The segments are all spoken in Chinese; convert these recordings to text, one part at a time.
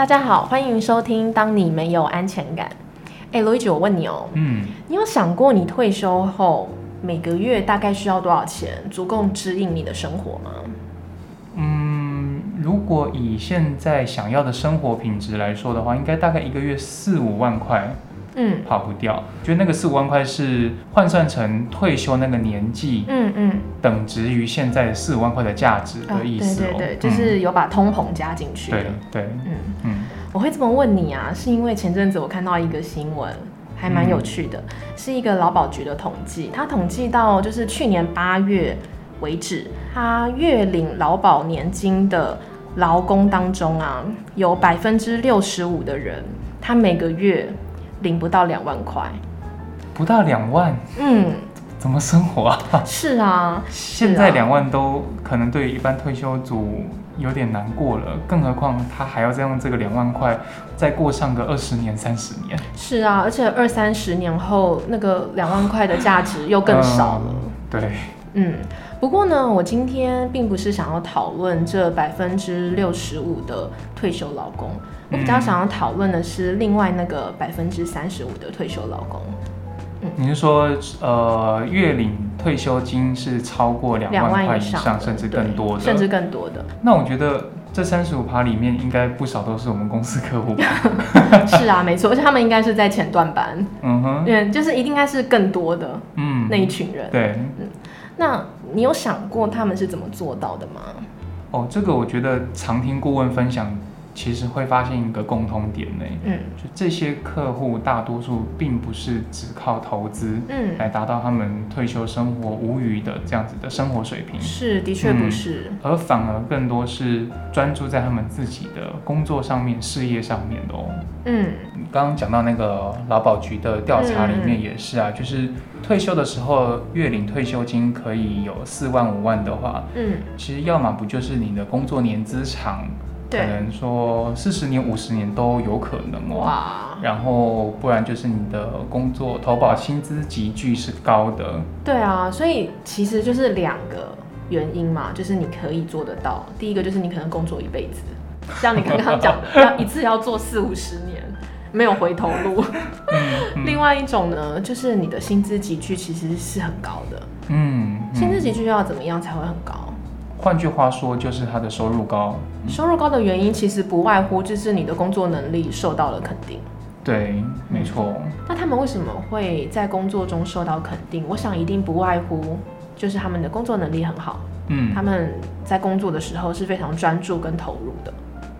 大家好，欢迎收听《当你没有安全感》。哎，罗一姐，我问你哦，嗯，你有想过你退休后每个月大概需要多少钱，足够支应你的生活吗？嗯，如果以现在想要的生活品质来说的话，应该大概一个月四五万块嗯跑不掉。觉得那个四五万块是换算成退休那个年纪，嗯嗯，等值于现在四五万块的价值啊的意思哦。对对对，就是有把通膨加进去。对对，嗯，嗯我会这么问你啊，是因为前阵子我看到一个新闻，还蛮有趣的，是一个劳保局的统计，他统计到就是去年八月为止，他月领劳保年金的劳工当中啊，有百分之六十五的人，他每个月领不到两万块。不到两万，嗯，怎么生活啊？是啊，现在两万都可能对于一般退休族有点难过了，更何况他还要再用这个两万块再过上个二十年、三十年，是啊，而且二三十年后，那个两万块的价值又更少了。嗯对，嗯，不过呢，我今天并不是想要讨论这百分之六十五的退休老公，我比较嗯。想要讨论的是另外那个百分之三十五的退休劳工，你是说呃月领退休金是超过两两万块以上甚至更多的？甚至更多的。那我觉得这三十五趴里面应该不少都是我们公司客户吧？是啊，没错，而且他们应该是在前段班，嗯哼，嗯，就是一定应该是更多的嗯，那一群人。对。那你有想过他们是怎么做到的吗？哦，这个我觉得常听顾问分享，其实会发现一个共通点呢，嗯。就这些客户大多数并不是只靠投资嗯，来达到他们退休生活无余的这样子的生活水平，是，的确不是。而反而更多是专注在他们自己的工作上面、事业上面的哦。嗯。你刚刚讲到那个劳保局的调查里嗯面也是啊，就是退休的时候月领退休金可以有四万五万的话，嗯，其实要么不就是你的工作年资长，可，能说四十年、五十年都有可能哦。哇，然后不然就是你的工作投保薪资集聚是高的，对啊，所以其实就是两个原因嘛，就是你可以做得到。第一个就是你可能工作一辈子，像你刚刚讲的，要一次要做四五十年，没有回头路。嗯 另外一种呢，就是你的薪资集聚其实是很高的，嗯，薪资嗯集聚要怎么样才会很高？换句话说就是他的收入高，收入高的原因其实不外乎就是你的工作能力受到了肯定。对，没错，那他们为什么会在工作中受到肯定？我想一定不外乎就是他们的工作能力很好，嗯他们在工作的时候是非常专注跟投入的。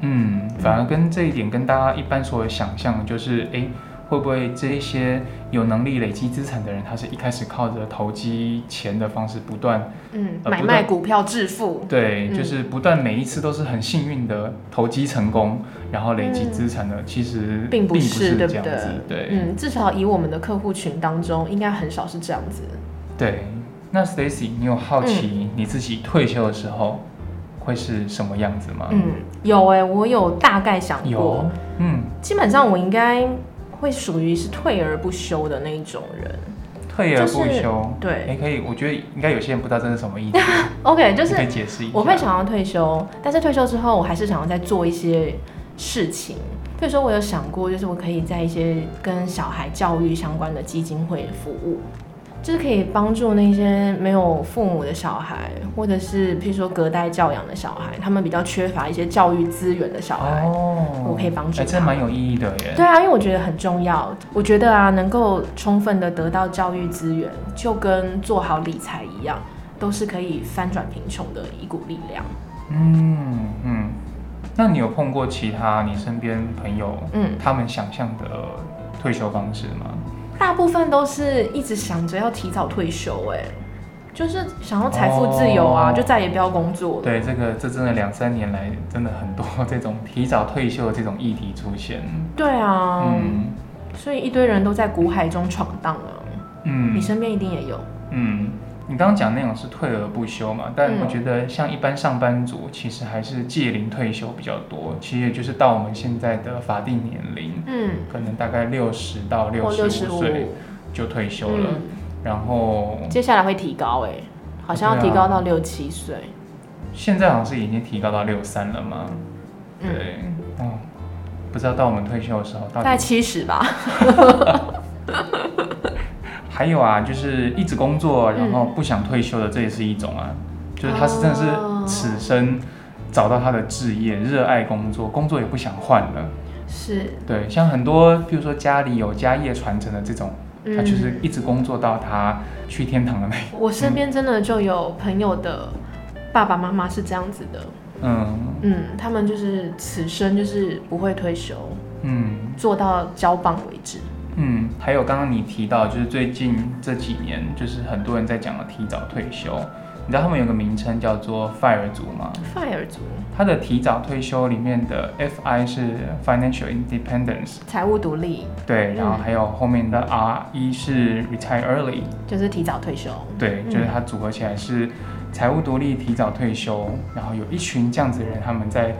嗯，反而跟这一点跟大家一般所想象的就是，哎，会不会这一些有能力累积资产的人，他是一开始靠着投机钱的方式不断，嗯，买卖股票致富。对，嗯就是不断每一次都是很幸运的投机成功，然后累积资产的，其实并不不是对不这样子，对，嗯，至少以我们的客户群当中，应该很少是这样子。对。那 Stacy，你有好嗯奇你自己退休的时候会是什么样子吗？嗯，有哎、我有大概想过有，，嗯，基本上我应该会属于是退而不休的那一种人。退而不就是休，对哎，可以，我觉得应该有些人不知道这是什么意思，OK，就是可以是解释一下。我会想要退休，但是退休之后，我还是想要再做一些事情。比如说，我有想过，就是我可以在一些跟小孩教育相关的基金会服务，就是可以帮助那些没有父母的小孩，或者是譬如说隔代教养的小孩，他们比较缺乏一些教育资源的小孩，哦，我可以帮助哎，这他蛮有意义的耶。对啊，因为我觉得很重要。我觉得啊，能够充分的得到教育资源，就跟做好理财一样，都是可以翻转贫穷的一股力量。嗯嗯，那你有碰过其他你身边朋友，嗯，他们想象的退休方式吗？大部分都是一直想着要提早退休，哎，就是想要财富自由啊，哦就再也不要工作了。对，这个这真的两三年来，真的很多 这种提早退休的这种议题出现。对啊，嗯所以一堆人都在股海中闯荡啊。嗯你嗯身边一定也有。嗯，你刚刚讲那种是退而不休嘛，但嗯我觉得像一般上班族，其实还是届龄退休比较多，其实也就是到我们现在的法定年龄，嗯，可能大概六十到六六十五，岁就退休了。嗯，然后接下来会提高，哎，好像要提高到六七岁。现在好像是已经提高到六三了嘛？嗯，对，哦，不知道到我们退休的时候到大概。七十吧。还有啊，就是一直工作，然后嗯不想退休的，这也是一种啊。就是他是真的哦是此生找到他的志业，热爱工作，工作也不想换了。是，对，像很多，比如说家里有家业传承的这种，他就是嗯一直工作到他去天堂的那一。我身边真的就有朋友的爸爸妈妈是这样子的，嗯嗯，他们就是此生就是不会退休，嗯做到交棒为止。嗯，还有刚刚你提到，就是最近这几年，就是很多人在讲的提早退休。你知道他们有个名称叫做 FIRE 族吗？fire 族。它的提早退休里面的 FI 是 Financial Independence，财务独立。对，然后嗯还有后面的 R 一是 Retire Early，就是提早退休，对，嗯。就是它组合起来是财务独立、提早退休，然后有一群这样子的人，他们在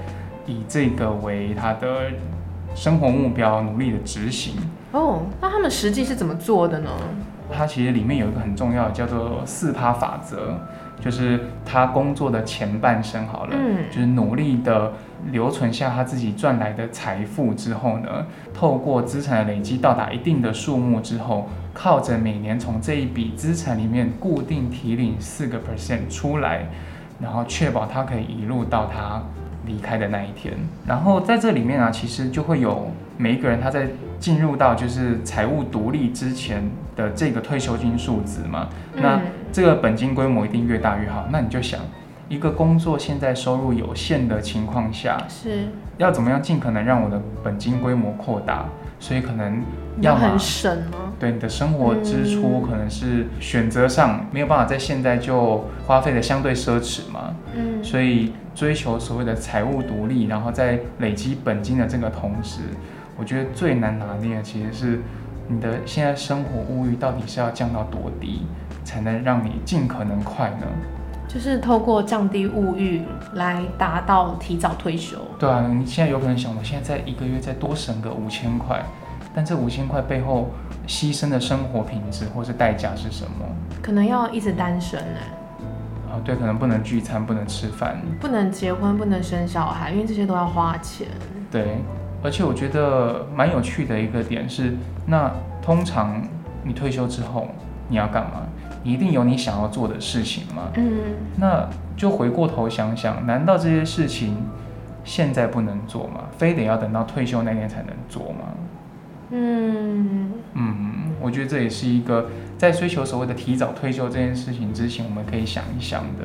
以这个为他的生活目标，努力的执行。哦，那他们实际是怎么做的呢？它其实里面有一个很重要的叫做四趴法则，就是他工作的前半生好了，嗯就是努力的留存下他自己赚来的财富之后呢，透过资产的累积到达一定的数目之后，靠着每年从这一笔资产里面固定提领四个 percent 出来，然后确保他可以一路到他离开的那一天。然后在这里面啊，其实就会有每一个人他在进入到就是财务独立之前的这个退休金数值嘛，那嗯这个本金规模一定越大越好。那你就想，一个工作现在收入有限的情况下，是要怎么样尽可能让我的本金规模扩大？所以可能要很省吗？对你的生活支出嗯可能是选择上没有办法在现在就花费的相对奢侈嘛，嗯，所以追求所谓的财务独立，然后在累积本金的这个同时，我觉得最难拿捏的其实是你的现在生活物欲到底是要降到多低，才能让你尽可能快呢？就是透过降低物欲来达到提早退休。对啊，你现在有可能想，我现在在一个月再多省个五千块，但这五千块背后牺牲的生活品质或是代价是什么？可能要一直单身哎，啊，对，可能不能聚餐，不能吃饭，不能结婚，不能生小孩，因为这些都要花钱。对，而且我觉得蛮有趣的一个点是，那通常你退休之后你要干嘛？你一定有你想要做的事情吗？嗯，那就回过头想想，难道这些事情现在不能做吗？非得要等到退休那天才能做吗？嗯，嗯，我觉得这也是一个在追求所谓的提早退休这件事情之前，我们可以想一想的。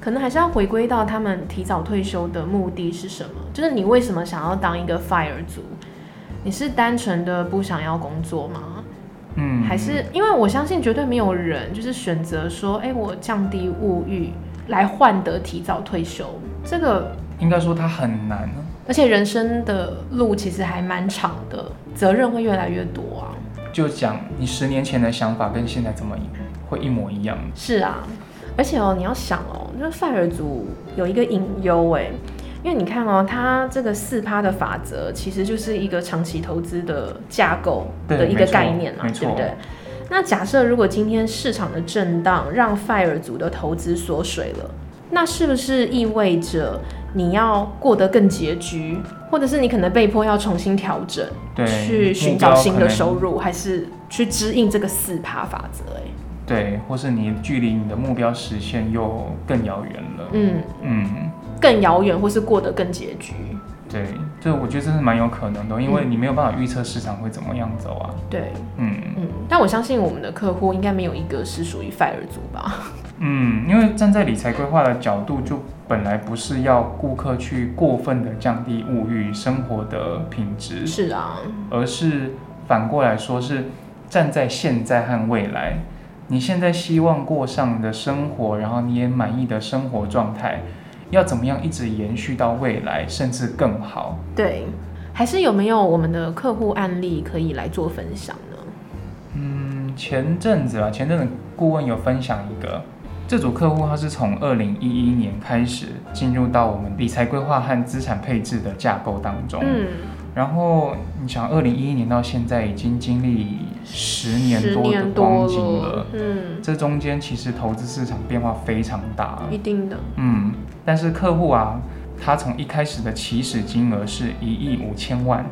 可能还是要回归到他们提早退休的目的是什么？就是你为什么想要当一个 fire 族？你是单纯的不想要工作吗？嗯，还是因为我相信绝对没有人就是选择说，哎、我降低物欲来换得提早退休。这个，应该说它很难。而且人生的路其实还蛮长的，责任会越来越多啊。就讲你十年前的想法跟现在怎么会一模一样？是啊，而且哦，你要想哦，就是范尔族有一个隐忧哎，因为你看哦，它这个四趴的法则其实就是一个长期投资的架构的一个概念嘛，对不对？那假设如果今天市场的震荡让范尔族的投资缩水了，那是不是意味着你要过得更拮据，或者是你可能被迫要重新调整，对，去寻找新的收入，还是去支应这个四趴法则？哎，对，或是你距离你的目标实现又更遥远了。嗯。嗯，更遥远，或是过得更拮据。对，这我觉得这是蛮有可能的，因为你没有办法预测市场会怎么样走啊。对，嗯嗯，但我相信我们的客户应该没有一个是属于 fire 族吧？嗯，因为站在理财规划的角度，就本来不是要顾客去过分的降低物欲、生活的品质，是啊，而是反过来说是站在现在和未来，你现在希望过上的生活，然后你也满意的生活状态，要怎么样一直延续到未来，甚至更好？对，还是有没有我们的客户案例可以来做分享呢？嗯，前阵子啊，前阵子顾问有分享一个，这组客户他是从二零一一年开始进入到我们理财规划和资产配置的架构当中。嗯，然后你想，二零一一年到现在已经经历十年多的光景了，嗯，这中间其实投资市场变化非常大。一定的，嗯，但是客户啊，他从一开始的起始金额是一亿五千万，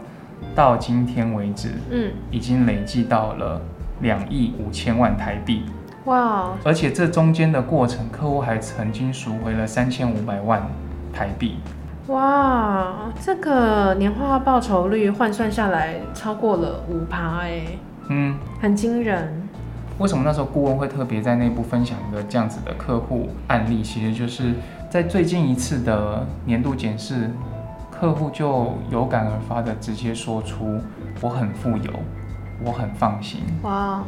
到今天为止，嗯，已经累计到了两亿五千万台币。哇，而且这中间的过程，客户还曾经赎回了三千五百万台币。哇，这个年化报酬率换算下来超过了五趴，哎，嗯，很惊人。为什么那时候顾问会特别在内部分享一个这样子的客户案例？其实就是在最近一次的年度检视，客户就有感而发的直接说出：“我很富有，我很放心。哇，”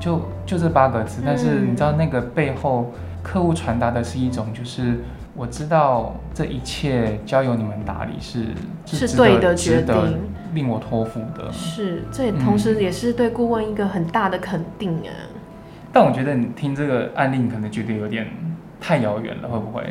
就就这八个字，但是嗯你知道那个背后，客户传达的是一种就是。我知道这一切交由你们打理是是值得对的决定，令我托付的。是，这也嗯同时也是对顾问一个很大的肯定啊。但我觉得你听这个案例，你可能觉得有点太遥远了，会不会？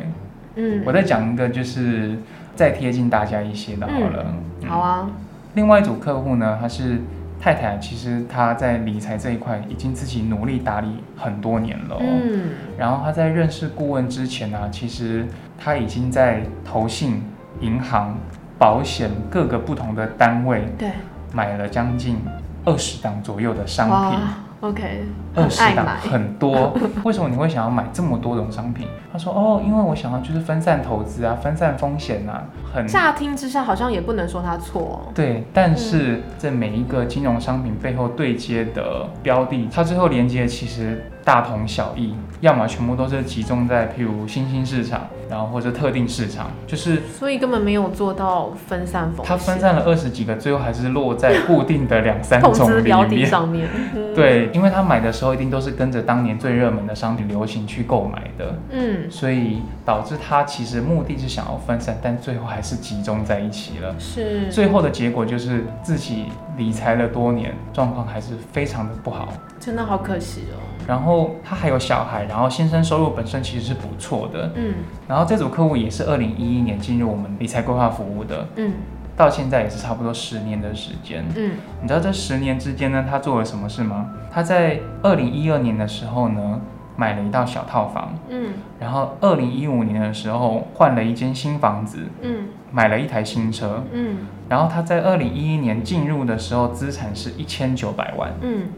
嗯，我再讲一个，就是再贴近大家一些的好了。嗯好啊，另外一组客户呢，他是太太，其实她在理财这一块已经自己努力打理很多年了、哦。嗯，然后她在认识顾问之前呢、其实她已经在投信、银行、保险各个不同的单位对，买了将近二十档左右的商品。哇，OK，很二十档很多，为什么你会想要买这么多种商品？他说哦，因为我想要就是分散投资啊，分散风险啊，很乍听之下好像也不能说他错哦。对。但是这每一个金融商品背后对接的标的，它最后连接其实大同小异，要么全部都是集中在譬如新兴市场，然后或者特定市场，就是所以根本没有做到分散风险，它分散了二十几个，最后还是落在固定的两三 投种标的。上面。嗯，对，因为他买的时候一定都是跟着当年最热门的商品流行去购买的，嗯，所以导致他其实目的是想要分散，但最后还是集中在一起了。是，最后的结果就是自己理财了多年，状况还是非常的不好。真的好可惜哦。然后他还有小孩，然后先生收入本身其实是不错的。嗯。然后这组客户也是二零一一年进入我们理财规划服务的，嗯。到现在也是差不多十年的时间。嗯，你知道这十年之间呢，他做了什么事吗？他在二零一二年的时候呢，买了一套小套房，嗯。然后二零一五年的时候换了一间新房子，嗯。买了一台新车。嗯。然后他在二零一一年进入的时候，资产是一千九百万，嗯，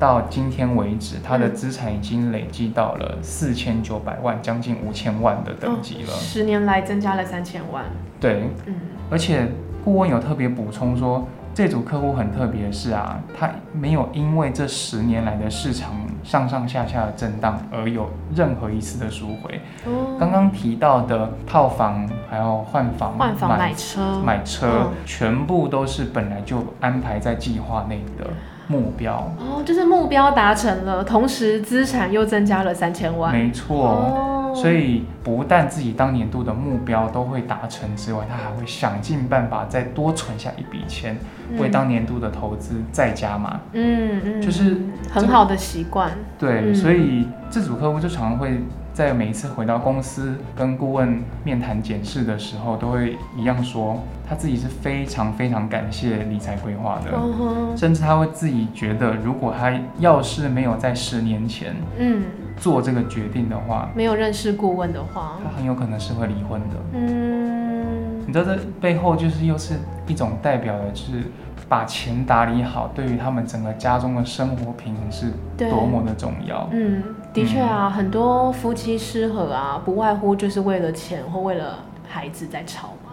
到今天为止，他的嗯资产已经累计到了四千九百万，将近五千万的等级了。十年来增加了三千万。对，嗯而且顾问有特别补充说，这组客户很特别的是啊，他没有因为这十年来的市场上上下下的震荡而有任何一次的赎回。哦，刚刚提到的套房，还有换房、换房买车，买车，嗯全部都是本来就安排在计划内的目标。哦，就是目标达成了，同时资产又增加了三千万。没错。哦，所以不但自己当年度的目标都会达成之外，他还会想尽办法再多存下一笔钱，为当年度的投资再加码。嗯嗯，就是很好的习惯。对，嗯。所以这组客户就常常会在每一次回到公司跟顾问面谈检视的时候，都会一样说他自己是非常非常感谢理财规划的，甚至他会自己觉得，如果他要是没有在十年前嗯，做这个决定的话，没有认识顾问的话，他很有可能是会离婚的。嗯，你知道这背后就是又是一种代表的，就是把钱打理好，对于他们整个家中的生活平衡是多么的重要。嗯，的确啊，很多夫妻失和啊，不外乎就是为了钱或为了孩子在吵嘛。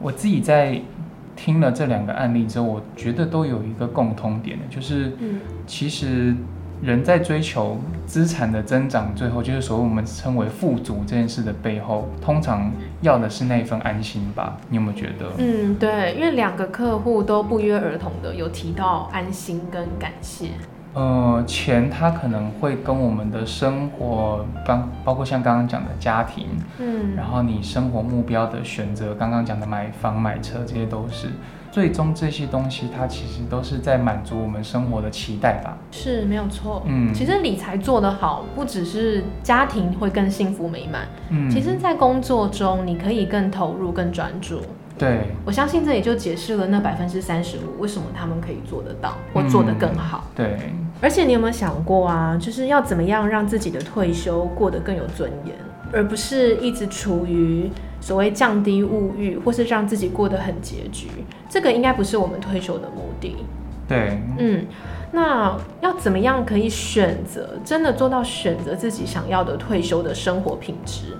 我自己在听了这两个案例之后，我觉得都有一个共通点的，就是嗯其实人在追求资产的增长，最后就是所谓我们称为富足这件事的背后，通常要的是那份安心吧？你有没有觉得？嗯，对，因为两个客户都不约而同的有提到安心跟感谢。呃，钱它可能会跟我们的生活，刚包括像刚刚讲的家庭，嗯，然后你生活目标的选择，刚刚讲的买房、买车，这些都是最终这些东西，它其实都是在满足我们生活的期待吧。是没有错。嗯其实理财做得好，不只是家庭会更幸福美满，嗯，其实在工作中你可以更投入、更专注。对，我相信这也就解释了那百分之三十五为什么他们可以做得到或做得更好。对，而且你有没有想过啊，就是要怎么样让自己的退休过得更有尊严，而不是一直处于所谓降低物欲，或是让自己过得很拮据，这个应该不是我们退休的目的。对，嗯，那要怎么样可以选择，真的做到选择自己想要的退休的生活品质？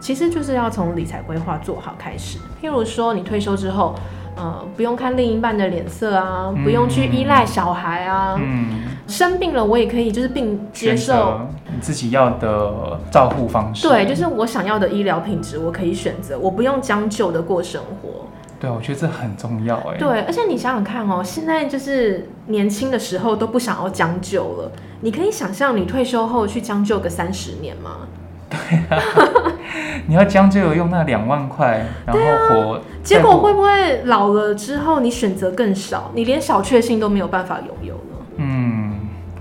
其实就是要从理财规划做好开始。譬如说，你退休之后，呃，不用看另一半的脸色啊，不用去依赖小孩啊，嗯，生病了我也可以就是并接受。你自己要的照护方式。对，就是我想要的医疗品质，我可以选择，我不用将就的过生活。对，我觉得这很重要哎。对，而且你想想看哦，现在就是年轻的时候都不想要将就了。你可以想象你退休后去将就个三十年吗？对啊你要将就用那两万块，然后活，啊结果会不会老了之后你选择更少，你连小确幸都没有办法拥有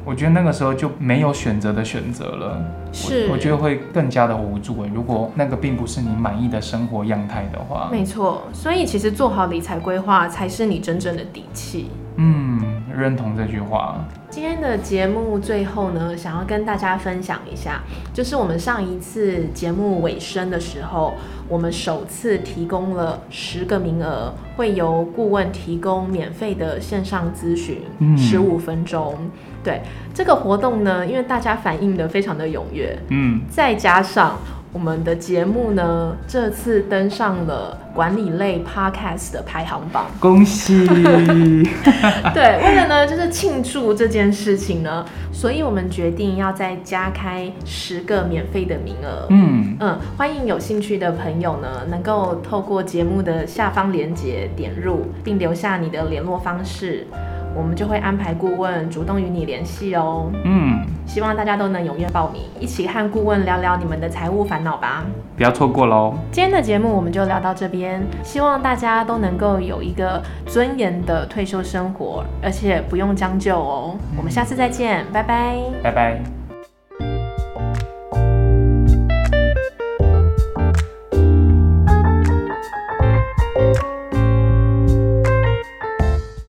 我觉得那个时候就没有选择的选择了。是我，我觉得会更加的无助哎。如果那个并不是你满意的生活样态的话，没错。所以其实做好理财规划才是你真正的底气。嗯，认同这句话。今天的节目最后呢，想要跟大家分享一下，就是我们上一次节目尾声的时候，我们首次提供了十个名额，会由顾问提供免费的线上咨询，嗯十五分钟。对这个活动呢，因为大家反应的非常的踊跃，嗯，再加上我们的节目呢，这次登上了管理类 podcast 的排行榜。恭喜。对，为了呢，就是庆祝这件事情呢，所以我们决定要再加开十个免费的名额。嗯，嗯，欢迎有兴趣的朋友呢，能够透过节目的下方链接点入，并留下你的联络方式，我们就会安排顾问主动与你联系哦。嗯，希望大家都能踊跃报名，一起和顾问聊聊你们的财务烦恼吧。不要错过喽。今天的节目我们就聊到这边，希望大家都能够有一个尊严的退休生活，而且不用将就哦。我们下次再见，拜拜。拜拜。